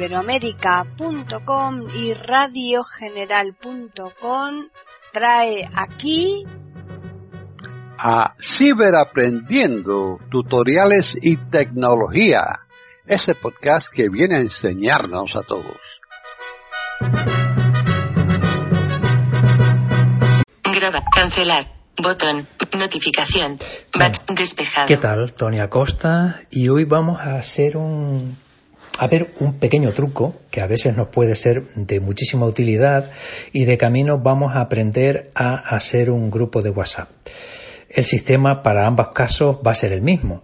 iberoamérica.com y radiogeneral.com trae aquí a Ciberaprendiendo, tutoriales y tecnología, ese podcast que viene a enseñarnos a todos. Graba, cancelar, botón, notificación, batch despejado. ¿Qué tal? Tony Acosta y hoy vamos a hacer un a ver un pequeño truco que a veces nos puede ser de muchísima utilidad y de camino vamos a aprender a hacer un grupo de WhatsApp. El sistema para ambos casos va a ser el mismo.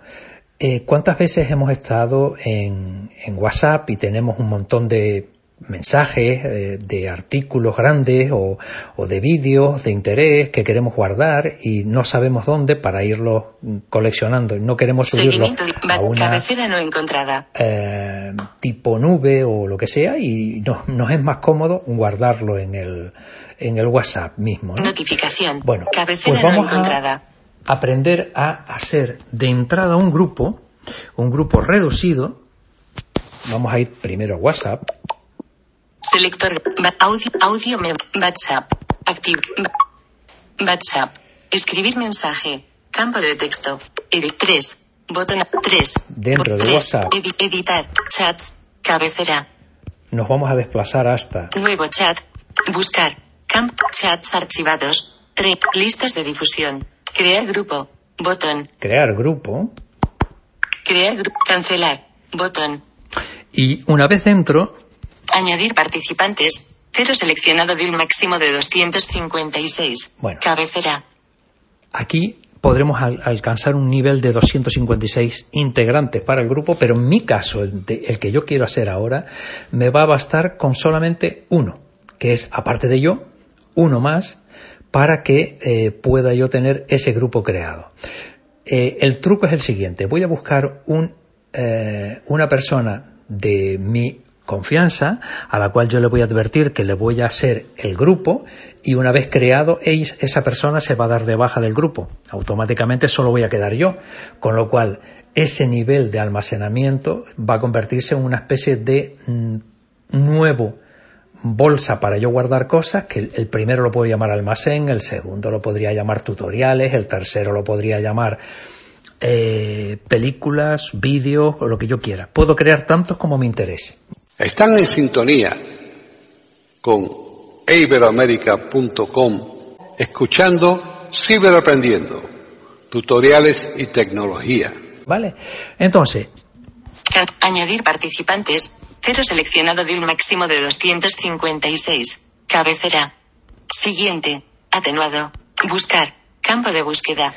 Eh, ¿Cuántas veces hemos estado en WhatsApp y tenemos un montón de mensajes, eh, de artículos grandes o, de vídeos de interés que queremos guardar y no sabemos dónde para irlos coleccionando. No queremos subirlos a una no encontrada. Eh, tipo nube o lo que sea y nos es más cómodo guardarlo en el, en el WhatsApp mismo. Notificación. Bueno, cabecera pues vamos no encontrada. A aprender a hacer de entrada un grupo, un grupo reducido. Vamos a ir primero a WhatsApp Selector. Audio. Audio. WhatsApp. Activo. WhatsApp. Escribir mensaje. Campo de texto. Edit 3. Botón 3. Dentro de WhatsApp. editar. Chats. Cabecera. Nos vamos a desplazar hasta. Nuevo chat. Buscar. Camp. Chats archivados. 3. Listas de difusión. Crear grupo. Botón. Crear grupo. Crear grupo. Cancelar. Botón. Y una vez dentro, Añadir participantes. Cero seleccionado de un máximo de 256. Bueno. Cabecera. Aquí podremos alcanzar un nivel de 256 integrantes para el grupo, pero en mi caso, el, que yo quiero hacer ahora, me va a bastar con solamente uno, que es, aparte de yo, uno más, para que eh, pueda yo tener ese grupo creado. Eh, el truco es el siguiente, voy a buscar un, eh, una persona de mi confianza, a la cual yo le voy a advertir que le voy a hacer el grupo y una vez creado esa persona se va a dar de baja del grupo. Automáticamente solo voy a quedar yo, con lo cual ese nivel de almacenamiento va a convertirse en una especie de mm, nuevo bolsa para yo guardar cosas, que el primero lo puedo llamar almacén, el segundo lo podría llamar tutoriales, el tercero lo podría llamar eh, películas, vídeos o lo que yo quiera. Puedo crear tantos como me interese. Están en sintonía con iberoamerica.com escuchando Ciberaprendiendo, tutoriales y tecnología. Vale, entonces. Añadir participantes, cero seleccionado de un máximo de 256. Cabecera. Siguiente. Atenuado. Buscar. Campo de búsqueda.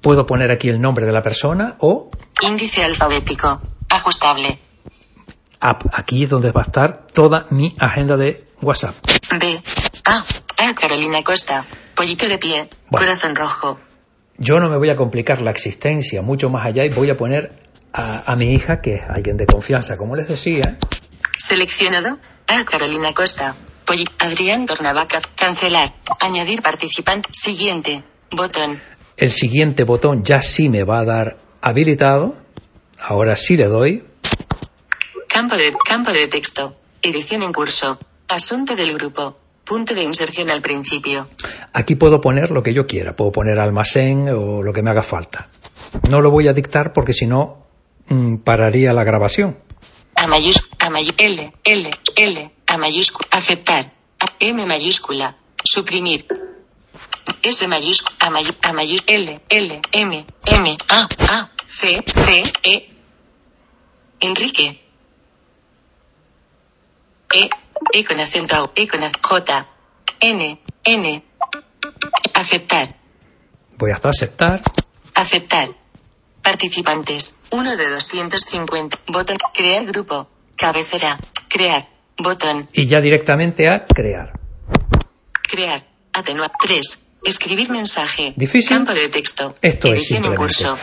Puedo poner aquí el nombre de la persona o. Índice alfabético. Ajustable. Aquí es donde va a estar toda mi agenda de WhatsApp. B. A. A. Carolina Costa. Pollito de pie. Corazón rojo. Yo no me voy a complicar la existencia mucho más allá y voy a poner a, mi hija, que es alguien de confianza, como les decía. Seleccionado. A. Carolina Costa. Pollito. Adrián Tornavaca. Cancelar. Añadir participante. Siguiente. Botón. El siguiente botón ya sí me va a dar habilitado. Ahora sí le doy. Campo de, campo de texto. Edición en curso. Asunto del grupo. Punto de inserción al principio. Aquí puedo poner lo que yo quiera. Puedo poner almacén o lo que me haga falta. No lo voy a dictar porque si no mm, pararía la grabación. A mayúscula, a L, L, L, a mayúscula, aceptar, M mayúscula, suprimir, S mayúscula, a, mayúscula, L, L, M, M, A, A, C, C, E, Enrique, e, E con acento E con J, N, N. Aceptar. Voy hasta aceptar. Aceptar. Participantes. 1 de 250. Botón. Crear grupo. Cabecera. Crear. Botón. Y ya directamente a crear. Crear. Atenuar. 3. Escribir mensaje. ¿Difícil? Campo de texto. Esto es simplemente. curso.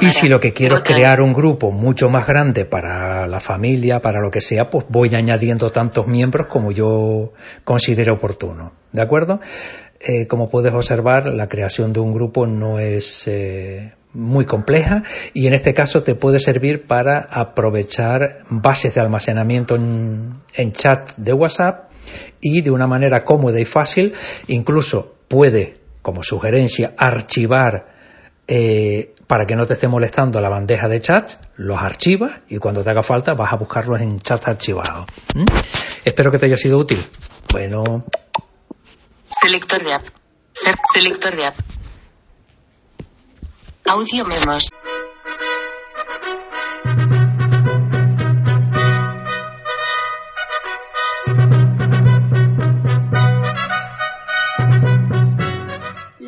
Y si lo que quiero es crear un grupo mucho más grande para la familia, para lo que sea, pues voy añadiendo tantos miembros como yo considere oportuno. ¿De acuerdo? Eh, como puedes observar, la creación de un grupo no es eh, muy compleja y en este caso te puede servir para aprovechar bases de almacenamiento en, en chat de WhatsApp y de una manera cómoda y fácil incluso puede como sugerencia archivar eh, para que no te esté molestando la bandeja de chat, los archivas y cuando te haga falta vas a buscarlos en chat archivados. ¿Mm? Espero que te haya sido útil. Bueno. Selector de app. Selector de app. Audio memos.